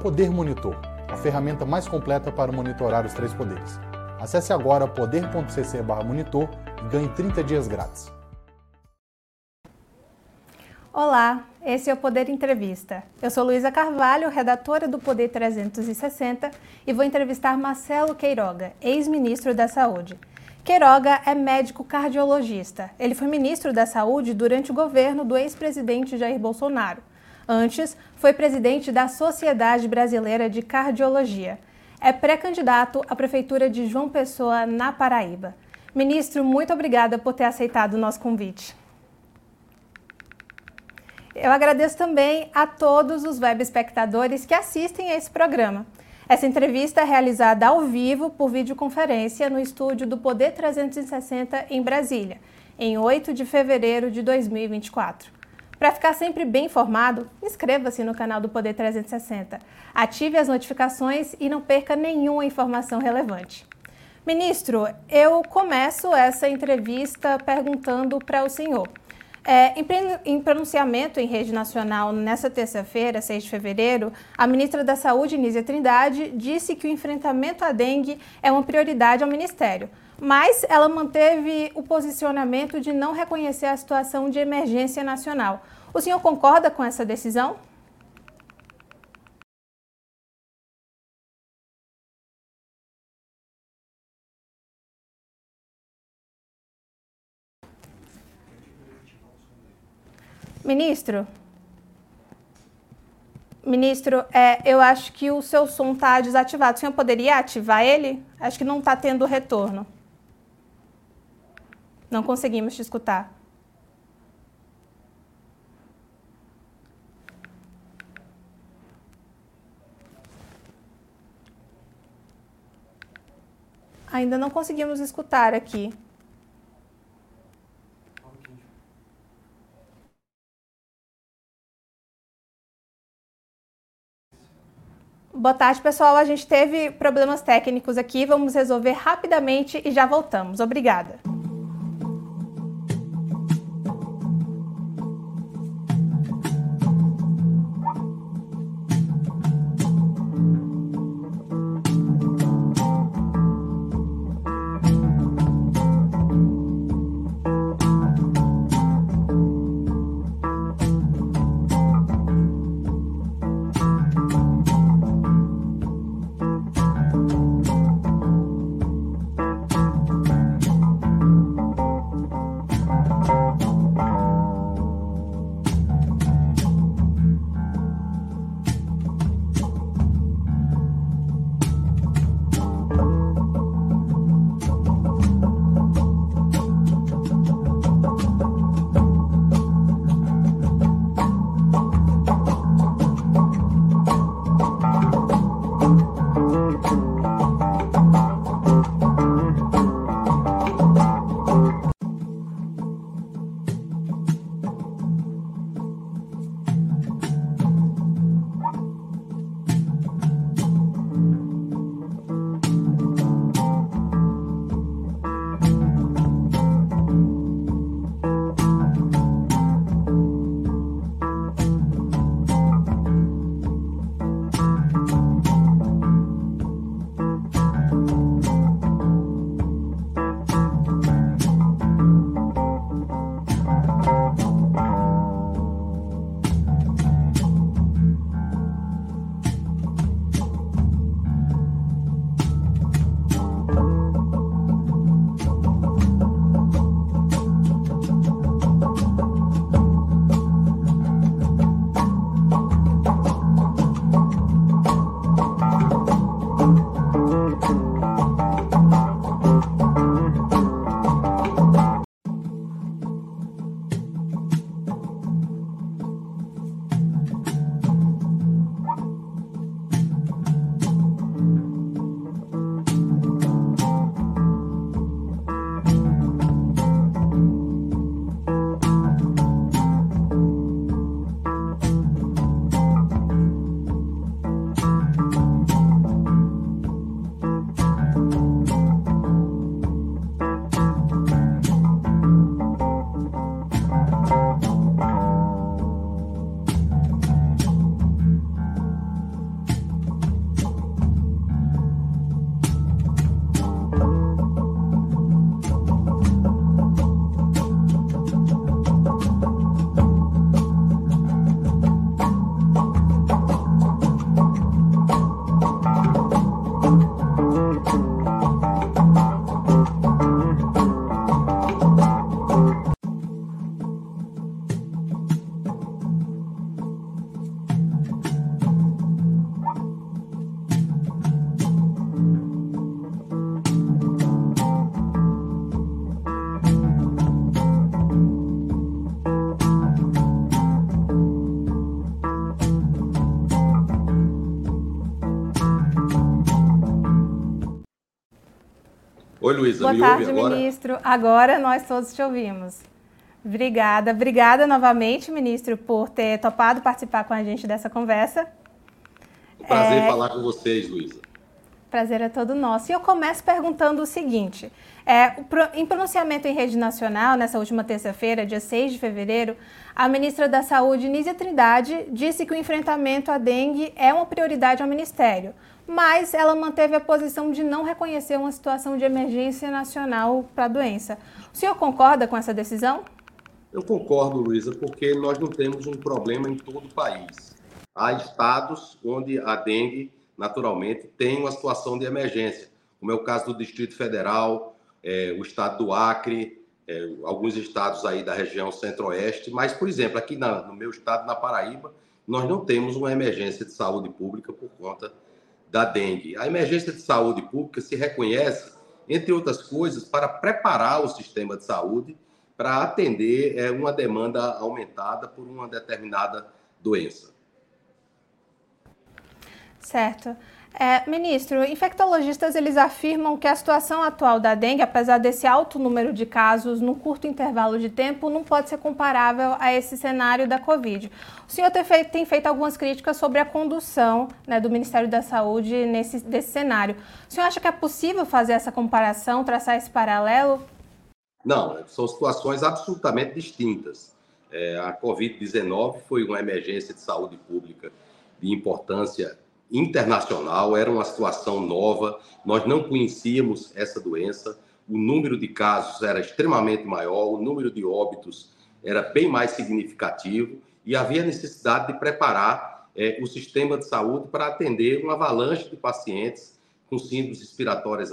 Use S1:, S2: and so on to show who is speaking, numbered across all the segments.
S1: Poder Monitor, a ferramenta mais completa para monitorar os três poderes. Acesse agora poder.cc/monitor e ganhe 30 dias grátis.
S2: Olá, esse é o Poder Entrevista. Eu sou Luísa Carvalho, redatora do Poder 360 e vou entrevistar Marcelo Queiroga, ex-ministro da Saúde. Queiroga é médico cardiologista. Ele foi ministro da Saúde durante o governo do ex-presidente Jair Bolsonaro. Antes, foi presidente da Sociedade Brasileira de Cardiologia. É pré-candidato à Prefeitura de João Pessoa, na Paraíba. Ministro, muito obrigada por ter aceitado o nosso convite. Eu agradeço também a todos os web espectadores que assistem a esse programa. Essa entrevista é realizada ao vivo por videoconferência no estúdio do Poder 360 em Brasília, em 8 de fevereiro de 2024. Para ficar sempre bem informado, inscreva-se no canal do Poder 360, ative as notificações e não perca nenhuma informação relevante. Ministro, eu começo essa entrevista perguntando para o senhor. É, em, pronunciamento em rede nacional nesta terça-feira, 6 de fevereiro, a ministra da Saúde, Nízia Trindade, disse que o enfrentamento à dengue é uma prioridade ao Ministério, mas ela manteve o posicionamento de não reconhecer a situação de emergência nacional. O senhor concorda com essa decisão? Ministro, ministro, é, eu acho que o seu som está desativado. O senhor poderia ativar ele? Acho que não está tendo retorno. Não conseguimos te escutar. Ainda não conseguimos escutar aqui. Boa tarde, pessoal. A gente teve problemas técnicos aqui, vamos resolver rapidamente e já voltamos. Obrigada.
S3: Luísa,
S2: Boa tarde,
S3: agora?
S2: ministro. Agora nós todos te ouvimos. Obrigada. Obrigada novamente, ministro, por ter topado participar com a gente dessa conversa.
S3: Um prazer é... falar com vocês, Luísa.
S2: Prazer é todo nosso. E eu começo perguntando o seguinte: é, em pronunciamento em rede nacional, nessa última terça-feira, dia 6 de fevereiro, a ministra da Saúde, Nízia Trindade, disse que o enfrentamento à dengue é uma prioridade ao Ministério, mas ela manteve a posição de não reconhecer uma situação de emergência nacional para a doença. O senhor concorda com essa decisão?
S3: Eu concordo, Luísa, porque nós não temos um problema em todo o país. Há estados onde a dengue, naturalmente, tem uma situação de emergência, como é o caso do Distrito Federal, é, o estado do Acre, é, alguns estados aí da região centro-oeste, mas, por exemplo, aqui na, no meu estado, na Paraíba, nós não temos uma emergência de saúde pública por conta da dengue. A emergência de saúde pública se reconhece, entre outras coisas, para preparar o sistema de saúde para atender é, uma demanda aumentada por uma determinada doença.
S2: Certo. É, ministro, infectologistas eles afirmam que a situação atual da dengue, apesar desse alto número de casos num curto intervalo de tempo, não pode ser comparável a esse cenário da Covid. O senhor tem feito, tem feito algumas críticas sobre a condução né, do Ministério da Saúde nesse desse cenário. O senhor acha que é possível fazer essa comparação, traçar esse paralelo?
S3: Não, são situações absolutamente distintas. É, a Covid-19 foi uma emergência de saúde pública de importância internacional, era uma situação nova, nós não conhecíamos essa doença, o número de casos era extremamente maior, o número de óbitos era bem mais significativo e havia necessidade de preparar é, o sistema de saúde para atender uma avalanche de pacientes com síndromes respiratórias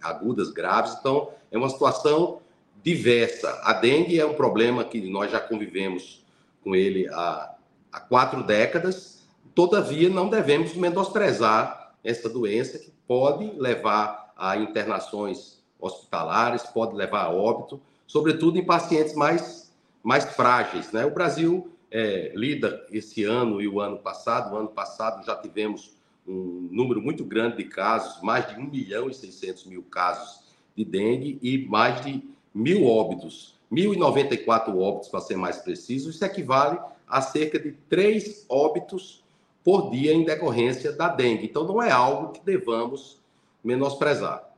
S3: agudas graves. Então, é uma situação diversa. A dengue é um problema que nós já convivemos com ele há, há quatro décadas Todavia, não devemos menosprezar essa doença que pode levar a internações hospitalares, pode levar a óbito, sobretudo em pacientes mais, mais frágeis. Né? O Brasil é, lida esse ano e o ano passado, o ano passado já tivemos um número muito grande de casos, mais de 1 milhão e 600 mil casos de dengue e mais de mil óbitos, 1.094 óbitos, para ser mais preciso, isso equivale a cerca de três óbitos por dia em decorrência da dengue. Então, não é algo que devamos menosprezar.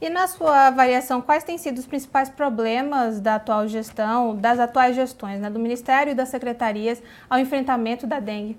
S2: E na sua avaliação, quais têm sido os principais problemas da atual gestão, das atuais gestões, né, do Ministério e das secretarias ao enfrentamento da dengue?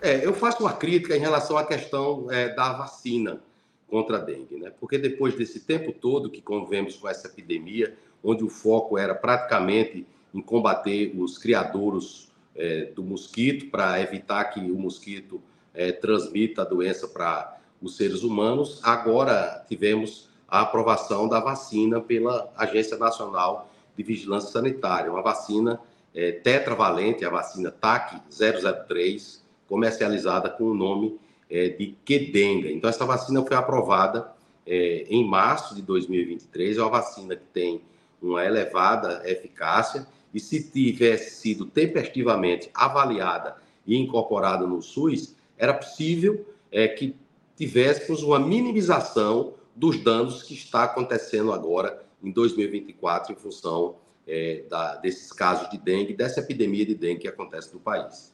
S3: É, eu faço uma crítica em relação à questão é, da vacina contra a dengue, né? Porque depois desse tempo todo que convivemos com essa epidemia, onde o foco era praticamente em combater os criadouros é, do mosquito para evitar que o mosquito é, transmita a doença para os seres humanos. Agora tivemos a aprovação da vacina pela Agência Nacional de Vigilância Sanitária, uma vacina é, tetravalente, a vacina TAC 003, comercializada com o nome é, de Quedenga. Então, essa vacina foi aprovada é, em março de 2023, é uma vacina que tem uma elevada eficácia e se tivesse sido tempestivamente avaliada e incorporada no SUS, era possível é, que tivéssemos uma minimização dos danos que está acontecendo agora em 2024 em função é, da, desses casos de dengue, dessa epidemia de dengue que acontece no país.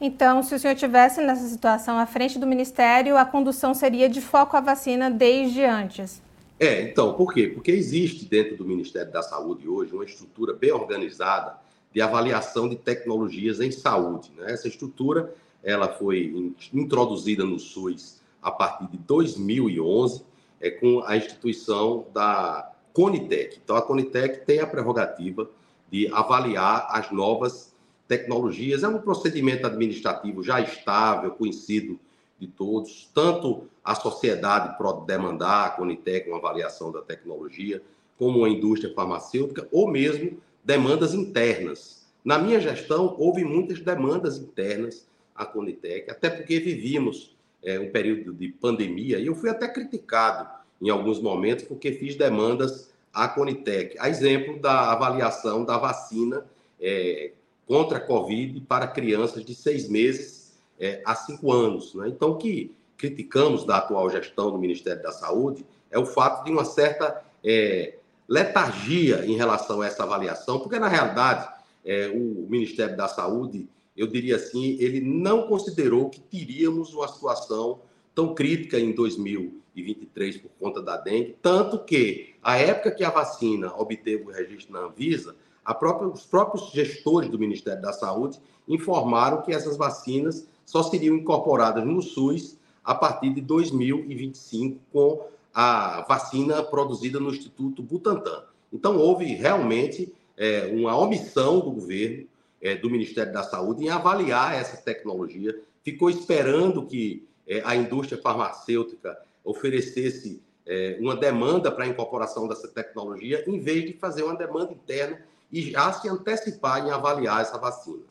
S2: Então, se o senhor tivesse nessa situação à frente do Ministério, a condução seria de foco à vacina desde antes?
S3: É, então, por quê? Porque existe dentro do Ministério da Saúde hoje uma estrutura bem organizada de avaliação de tecnologias em saúde. Né? Essa estrutura ela foi introduzida no SUS a partir de 2011, é, com a instituição da Conitec. Então, a Conitec tem a prerrogativa de avaliar as novas tecnologias. É um procedimento administrativo já estável, conhecido de todos, tanto a sociedade pode demandar a Conitec uma avaliação da tecnologia, como a indústria farmacêutica, ou mesmo demandas internas. Na minha gestão, houve muitas demandas internas à Conitec, até porque vivíamos é, um período de pandemia, e eu fui até criticado em alguns momentos porque fiz demandas à Conitec, a exemplo da avaliação da vacina é, contra a Covid para crianças de seis meses é, há cinco anos. Né? Então, que criticamos da atual gestão do Ministério da Saúde é o fato de uma certa é, letargia em relação a essa avaliação, porque, na realidade, é, o Ministério da Saúde, eu diria assim, ele não considerou que teríamos uma situação tão crítica em 2023 por conta da dengue, tanto que, a época que a vacina obteve o registro na Anvisa, própria, os próprios gestores do Ministério da Saúde informaram que essas vacinas só seriam incorporadas no SUS a partir de 2025, com a vacina produzida no Instituto Butantan. Então, houve realmente é, uma omissão do governo, é, do Ministério da Saúde, em avaliar essa tecnologia, ficou esperando que é, a indústria farmacêutica oferecesse é, uma demanda para a incorporação dessa tecnologia, em vez de fazer uma demanda interna e já se antecipar em avaliar essa vacina.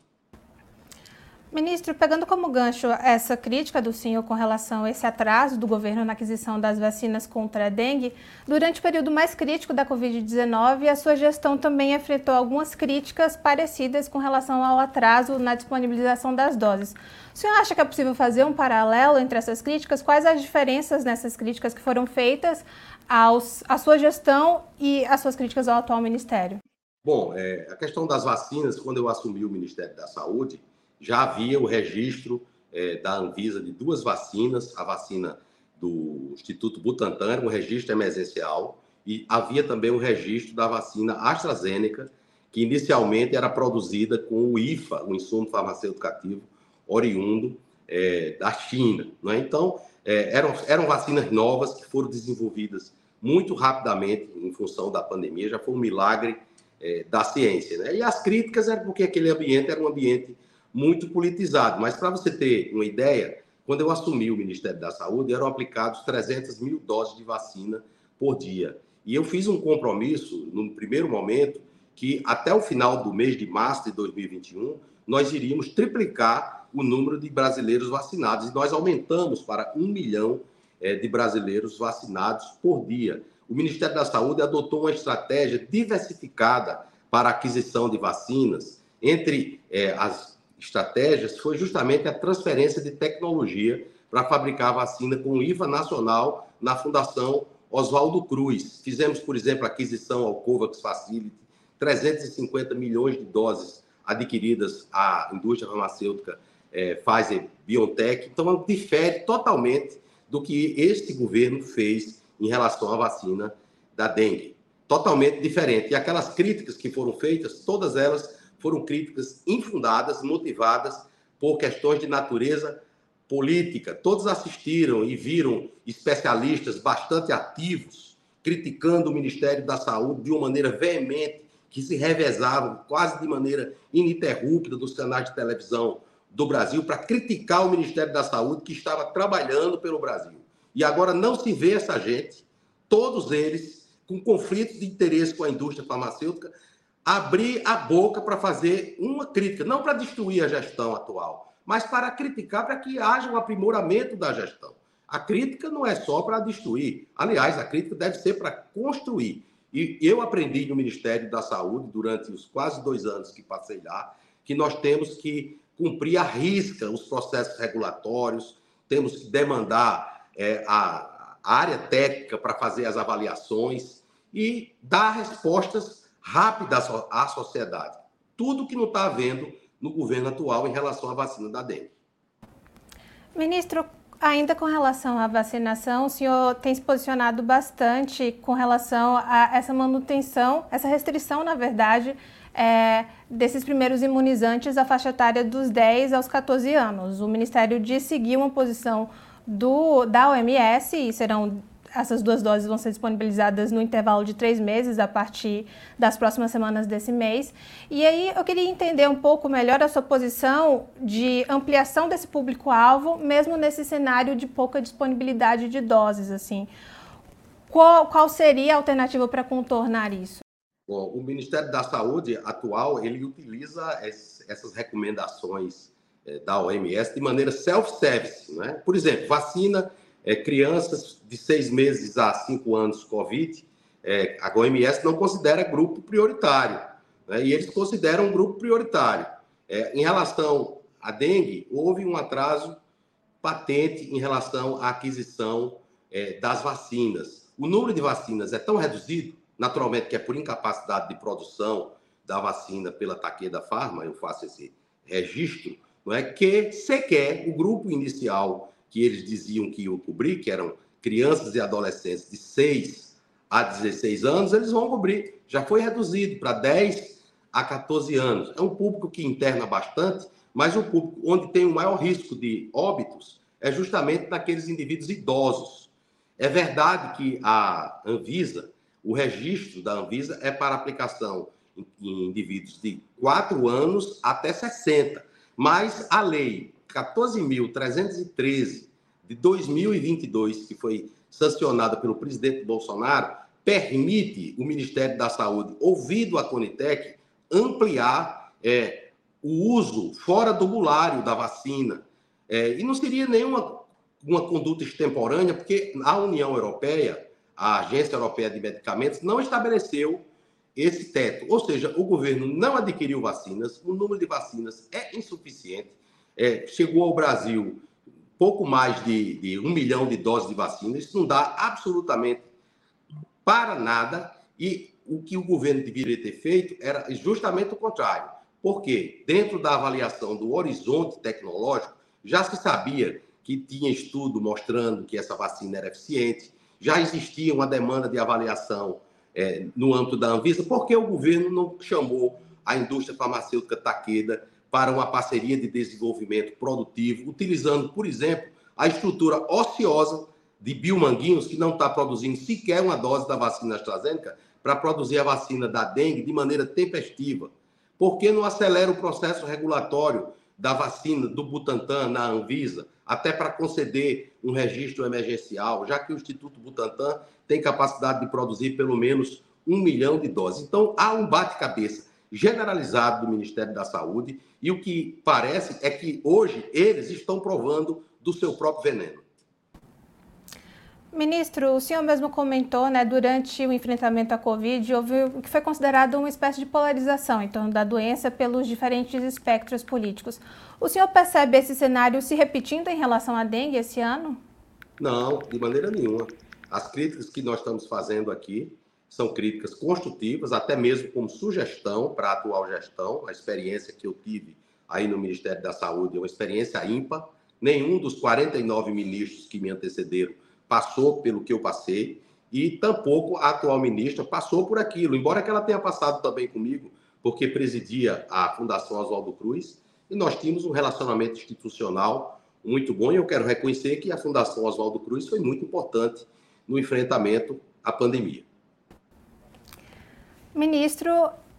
S2: Ministro, pegando como gancho essa crítica do senhor com relação a esse atraso do governo na aquisição das vacinas contra a dengue, durante o período mais crítico da Covid-19, a sua gestão também enfrentou algumas críticas parecidas com relação ao atraso na disponibilização das doses. O senhor acha que é possível fazer um paralelo entre essas críticas? Quais as diferenças nessas críticas que foram feitas aos, à sua gestão e as suas críticas ao atual ministério?
S3: Bom, é, a questão das vacinas, quando eu assumi o Ministério da Saúde, já havia o registro é, da Anvisa de duas vacinas, a vacina do Instituto Butantan, era um registro emergencial, e havia também o registro da vacina AstraZeneca, que inicialmente era produzida com o IFA, o insumo farmacêutico ativo, oriundo é, da China. Né? Então, é, eram, eram vacinas novas que foram desenvolvidas muito rapidamente em função da pandemia, já foi um milagre é, da ciência. Né? E as críticas eram porque aquele ambiente era um ambiente muito politizado. Mas para você ter uma ideia, quando eu assumi o Ministério da Saúde, eram aplicados 300 mil doses de vacina por dia. E eu fiz um compromisso, no primeiro momento, que até o final do mês de março de 2021, nós iríamos triplicar o número de brasileiros vacinados. E nós aumentamos para um milhão é, de brasileiros vacinados por dia. O Ministério da Saúde adotou uma estratégia diversificada para a aquisição de vacinas. Entre é, as estratégias foi justamente a transferência de tecnologia para fabricar vacina com IVA nacional na Fundação Oswaldo Cruz. Fizemos, por exemplo, a aquisição ao COVAX Facility, 350 milhões de doses adquiridas à indústria farmacêutica é, Pfizer BioNTech. Então, difere totalmente do que este governo fez em relação à vacina da dengue. Totalmente diferente. E aquelas críticas que foram feitas, todas elas foram críticas infundadas, motivadas por questões de natureza política. Todos assistiram e viram especialistas bastante ativos criticando o Ministério da Saúde de uma maneira veemente, que se revezavam quase de maneira ininterrupta dos canais de televisão do Brasil para criticar o Ministério da Saúde que estava trabalhando pelo Brasil. E agora não se vê essa gente, todos eles com conflitos de interesse com a indústria farmacêutica, abrir a boca para fazer uma crítica, não para destruir a gestão atual, mas para criticar para que haja um aprimoramento da gestão. A crítica não é só para destruir. Aliás, a crítica deve ser para construir. E eu aprendi no Ministério da Saúde, durante os quase dois anos que passei lá, que nós temos que cumprir à risca os processos regulatórios, temos que demandar é, a, a área técnica para fazer as avaliações e dar respostas rápida à sociedade. Tudo que não está havendo no governo atual em relação à vacina da dengue.
S2: Ministro, ainda com relação à vacinação, o senhor tem se posicionado bastante com relação a essa manutenção, essa restrição, na verdade, é, desses primeiros imunizantes à faixa etária dos 10 aos 14 anos. O Ministério diz seguir uma posição do, da OMS e serão essas duas doses vão ser disponibilizadas no intervalo de três meses, a partir das próximas semanas desse mês. E aí eu queria entender um pouco melhor a sua posição de ampliação desse público-alvo, mesmo nesse cenário de pouca disponibilidade de doses. Assim. Qual, qual seria a alternativa para contornar isso?
S3: Bom, o Ministério da Saúde atual ele utiliza essas recomendações eh, da OMS de maneira self-service. Né? Por exemplo, vacina é, crianças de seis meses a cinco anos Covid, é, a OMS não considera grupo prioritário, né? e eles consideram um grupo prioritário. É, em relação à dengue, houve um atraso patente em relação à aquisição é, das vacinas. O número de vacinas é tão reduzido, naturalmente que é por incapacidade de produção da vacina pela Takeda Pharma, eu faço esse registro, não é que sequer o grupo inicial que eles diziam que iam cobrir, que eram crianças e adolescentes de 6 a 16 anos, eles vão cobrir. Já foi reduzido para 10 a 14 anos. É um público que interna bastante, mas o público onde tem o maior risco de óbitos é justamente naqueles indivíduos idosos. É verdade que a Anvisa, o registro da Anvisa é para aplicação em indivíduos de 4 anos até 60, mas a lei 14.313 de 2022, que foi sancionada pelo presidente Bolsonaro, permite o Ministério da Saúde, ouvido a Conitec, ampliar é, o uso fora do bulário da vacina. É, e não seria nenhuma uma conduta extemporânea, porque a União Europeia, a Agência Europeia de Medicamentos, não estabeleceu esse teto. Ou seja, o governo não adquiriu vacinas, o número de vacinas é insuficiente. É, chegou ao Brasil pouco mais de, de um milhão de doses de vacina, isso não dá absolutamente para nada. E o que o governo deveria ter feito era justamente o contrário. Porque, dentro da avaliação do horizonte tecnológico, já se sabia que tinha estudo mostrando que essa vacina era eficiente, já existia uma demanda de avaliação é, no âmbito da Anvisa, por que o governo não chamou a indústria farmacêutica Taqueda para uma parceria de desenvolvimento produtivo, utilizando, por exemplo, a estrutura ociosa de Biomanguinhos, que não está produzindo sequer uma dose da vacina AstraZeneca, para produzir a vacina da dengue de maneira tempestiva? Por que não acelera o processo regulatório da vacina do Butantan na Anvisa, até para conceder um registro emergencial, já que o Instituto Butantan tem capacidade de produzir pelo menos um milhão de doses. Então, há um bate-cabeça generalizado do Ministério da Saúde e o que parece é que hoje eles estão provando do seu próprio veneno.
S2: Ministro, o senhor mesmo comentou, né, durante o enfrentamento à Covid, houve o que foi considerado uma espécie de polarização em torno da doença pelos diferentes espectros políticos. O senhor percebe esse cenário se repetindo em relação à dengue esse ano?
S3: Não, de maneira nenhuma. As críticas que nós estamos fazendo aqui são críticas construtivas, até mesmo como sugestão para a atual gestão. A experiência que eu tive aí no Ministério da Saúde é uma experiência ímpar. Nenhum dos 49 ministros que me antecederam passou pelo que eu passei e tampouco a atual ministra passou por aquilo, embora que ela tenha passado também comigo, porque presidia a Fundação Oswaldo Cruz e nós tínhamos um relacionamento institucional muito bom e eu quero reconhecer que a Fundação Oswaldo Cruz foi muito importante no enfrentamento à pandemia.
S2: Ministro,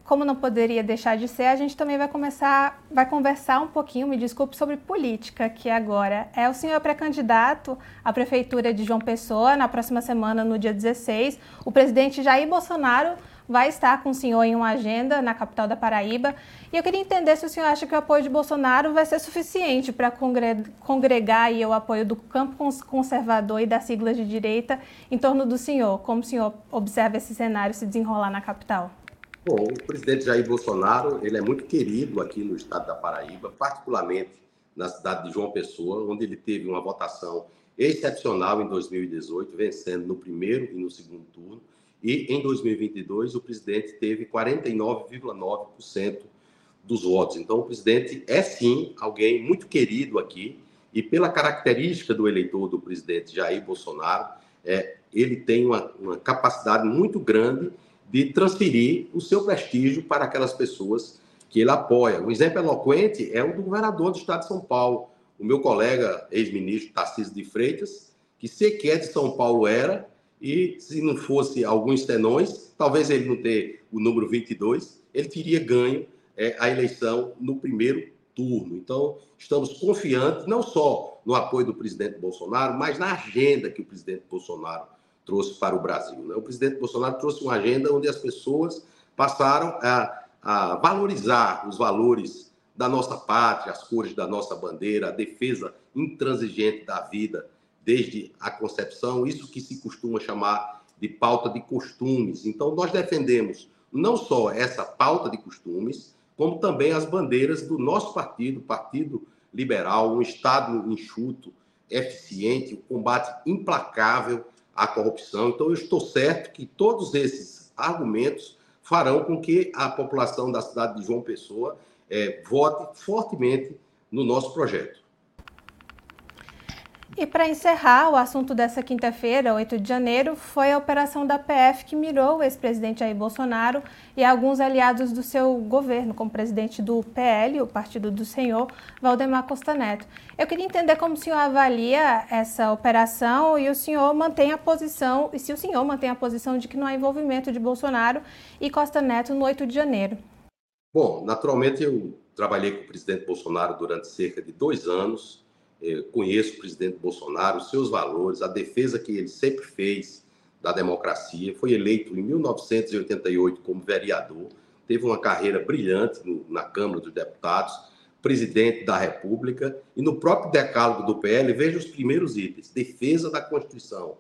S2: como não poderia deixar de ser, a gente também vai começar, vai conversar um pouquinho, me desculpe, sobre política, que agora é o senhor pré-candidato à prefeitura de João Pessoa na próxima semana, no dia 16. O presidente Jair Bolsonaro vai estar com o senhor em uma agenda na capital da Paraíba. E eu queria entender se o senhor acha que o apoio de Bolsonaro vai ser suficiente para congregar o apoio do campo conservador e das siglas de direita em torno do senhor. Como o senhor observa esse cenário se desenrolar na capital?
S3: Bom, o presidente Jair Bolsonaro, ele é muito querido aqui no estado da Paraíba, particularmente na cidade de João Pessoa, onde ele teve uma votação excepcional em 2018, vencendo no primeiro e no segundo turno. E em 2022, o presidente teve 49,9% dos votos. Então, o presidente é sim alguém muito querido aqui, e pela característica do eleitor do presidente Jair Bolsonaro, é, ele tem uma, uma capacidade muito grande de transferir o seu prestígio para aquelas pessoas que ele apoia. Um exemplo eloquente é o do governador do estado de São Paulo, o meu colega ex-ministro Tarcísio de Freitas, que sequer de São Paulo era, e se não fosse alguns senões, talvez ele não ter o número 22, ele teria ganho é, a eleição no primeiro turno. Então, estamos confiantes não só no apoio do presidente Bolsonaro, mas na agenda que o presidente Bolsonaro trouxe para o Brasil. Né? O presidente Bolsonaro trouxe uma agenda onde as pessoas passaram a, a valorizar os valores da nossa pátria, as cores da nossa bandeira, a defesa intransigente da vida desde a concepção, isso que se costuma chamar de pauta de costumes. Então, nós defendemos não só essa pauta de costumes, como também as bandeiras do nosso partido, Partido Liberal, um Estado enxuto, eficiente, o combate implacável à corrupção. Então, eu estou certo que todos esses argumentos farão com que a população da cidade de João Pessoa é, vote fortemente no nosso projeto.
S2: E para encerrar, o assunto dessa quinta-feira, 8 de janeiro, foi a operação da PF que mirou o ex-presidente Jair Bolsonaro e alguns aliados do seu governo, como presidente do PL, o Partido do Senhor, Valdemar Costa Neto. Eu queria entender como o senhor avalia essa operação e o senhor mantém a posição, e se o senhor mantém a posição de que não há envolvimento de Bolsonaro e Costa Neto no 8 de janeiro.
S3: Bom, naturalmente eu trabalhei com o presidente Bolsonaro durante cerca de dois anos conheço o presidente Bolsonaro, os seus valores, a defesa que ele sempre fez da democracia. Foi eleito em 1988 como vereador, teve uma carreira brilhante na Câmara dos Deputados, presidente da República, e no próprio decálogo do PL, veja os primeiros itens: defesa da Constituição,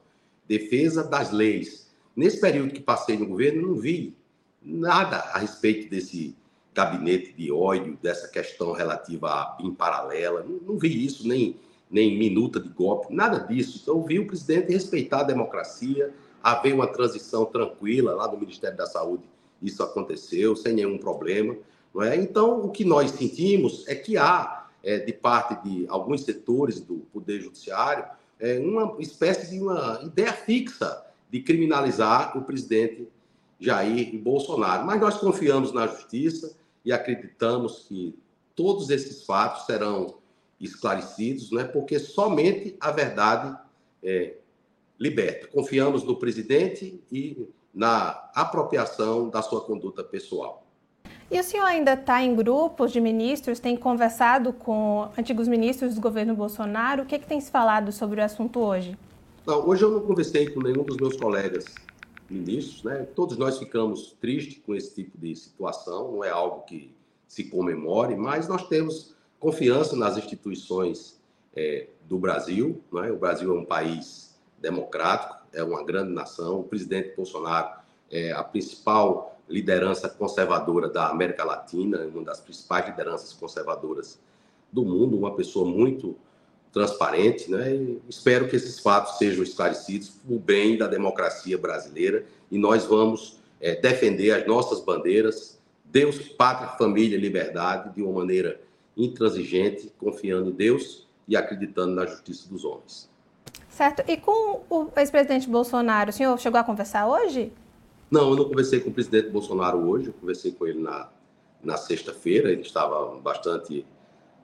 S3: defesa das leis. Nesse período que passei no governo, não vi nada a respeito desse gabinete de ódio, dessa questão relativa à em paralela. Não, não, vi isso, nem, nem minuta de golpe, nada disso. Então, vi o presidente respeitar a democracia, haver uma transição tranquila lá no Ministério da Saúde. Isso aconteceu sem nenhum problema. Não é? Então, o que nós sentimos é que há, é, de parte de alguns setores do Poder Judiciário, é, uma espécie de uma ideia fixa de criminalizar o presidente Jair Bolsonaro. Mas nós confiamos na justiça, e acreditamos que todos esses fatos serão esclarecidos, né, porque somente a verdade é, liberta. Confiamos no presidente e na apropriação da sua conduta pessoal.
S2: E o senhor ainda está em grupos de ministros, tem conversado com antigos ministros do governo Bolsonaro? O que, é que tem se falado sobre o assunto hoje?
S3: Não, hoje eu não conversei com nenhum dos meus colegas ministros, né? Todos nós ficamos tristes com esse tipo de situação, não é algo que se comemore, mas nós temos confiança nas instituições é, do Brasil, não é? O Brasil é um país democrático, é uma grande nação. O presidente Bolsonaro é a principal liderança conservadora da América Latina, uma das principais lideranças conservadoras do mundo, uma pessoa muito transparente, né? E espero que esses fatos sejam esclarecidos para o bem da democracia brasileira e nós vamos é, defender as nossas bandeiras, Deus, pátria, família, liberdade, de uma maneira intransigente, confiando em Deus e acreditando na justiça dos homens.
S2: Certo. E com o ex-presidente Bolsonaro, o senhor chegou a conversar hoje?
S3: Não, eu não conversei com o presidente Bolsonaro hoje, eu conversei com ele na, na sexta-feira, ele estava bastante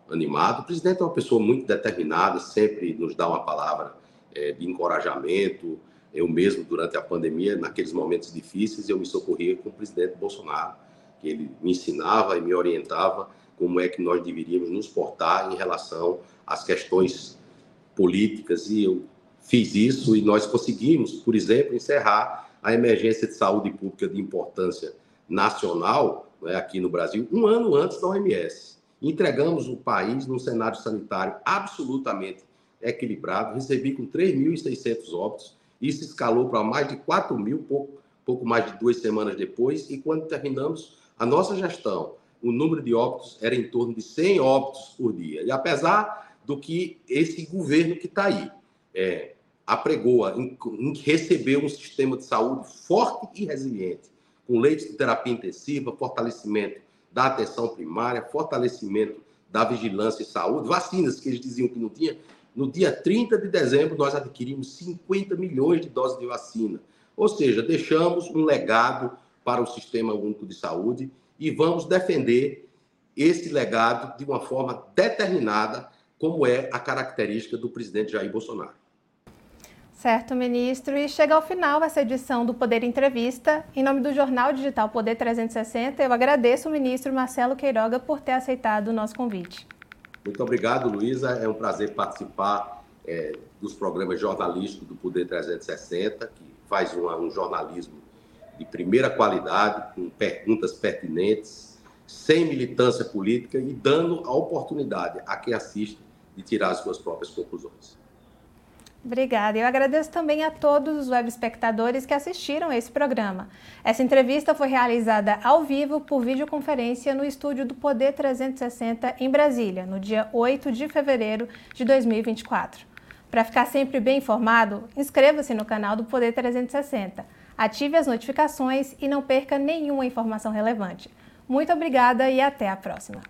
S3: animado. O presidente é uma pessoa muito determinada, sempre nos dá uma palavra é, de encorajamento. Eu mesmo, durante a pandemia, naqueles momentos difíceis, eu me socorria com o presidente Bolsonaro, que ele me ensinava e me orientava como é que nós deveríamos nos portar em relação às questões políticas. E eu fiz isso e nós conseguimos, por exemplo, encerrar a emergência de saúde pública de importância nacional né, aqui no Brasil, um ano antes da OMS. Entregamos o país num cenário sanitário absolutamente equilibrado. Recebi com 3.600 óbitos. Isso escalou para mais de 4 mil, pouco, pouco mais de duas semanas depois. E quando terminamos a nossa gestão, o número de óbitos era em torno de 100 óbitos por dia. E apesar do que esse governo que está aí é, apregoa um sistema de saúde forte e resiliente, com leitos de terapia intensiva, fortalecimento da atenção primária, fortalecimento da vigilância e saúde, vacinas que eles diziam que não tinha. No dia 30 de dezembro, nós adquirimos 50 milhões de doses de vacina. Ou seja, deixamos um legado para o Sistema Único de Saúde e vamos defender esse legado de uma forma determinada, como é a característica do presidente Jair Bolsonaro.
S2: Certo, ministro. E chega ao final essa edição do Poder Entrevista. Em nome do Jornal Digital Poder 360, eu agradeço o ministro Marcelo Queiroga por ter aceitado o nosso convite.
S3: Muito obrigado, Luísa. É um prazer participar é, dos programas jornalísticos do Poder 360, que faz um jornalismo de primeira qualidade, com perguntas pertinentes, sem militância política e dando a oportunidade a quem assiste de tirar as suas próprias conclusões.
S2: Obrigada. Eu agradeço também a todos os web espectadores que assistiram esse programa. Essa entrevista foi realizada ao vivo por videoconferência no estúdio do Poder 360 em Brasília, no dia 8 de fevereiro de 2024. Para ficar sempre bem informado, inscreva-se no canal do Poder 360, ative as notificações e não perca nenhuma informação relevante. Muito obrigada e até a próxima.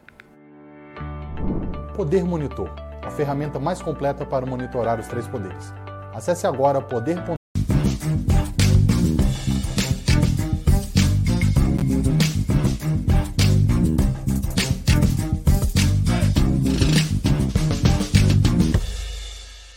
S1: Poder Monitor a ferramenta mais completa para monitorar os três poderes. Acesse agora poder.com.br